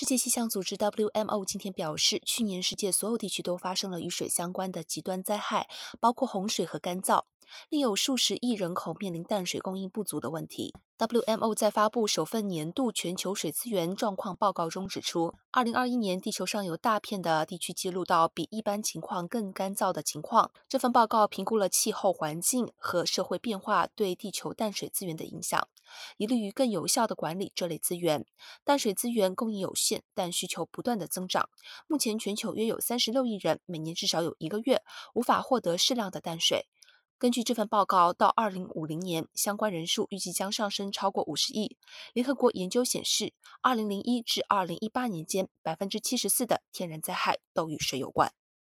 世界气象组织 （WMO） 今天表示，去年世界所有地区都发生了与水相关的极端灾害，包括洪水和干燥，另有数十亿人口面临淡水供应不足的问题。WMO 在发布首份年度全球水资源状况报告中指出，2021年地球上有大片的地区记录到比一般情况更干燥的情况。这份报告评估了气候环境和社会变化对地球淡水资源的影响，以利于更有效地管理这类资源。淡水资源供应有限，但需求不断的增长。目前全球约有36亿人，每年至少有一个月无法获得适量的淡水。根据这份报告，到二零五零年，相关人数预计将上升超过五十亿。联合国研究显示，二零零一至二零一八年间，百分之七十四的天然灾害都与水有关。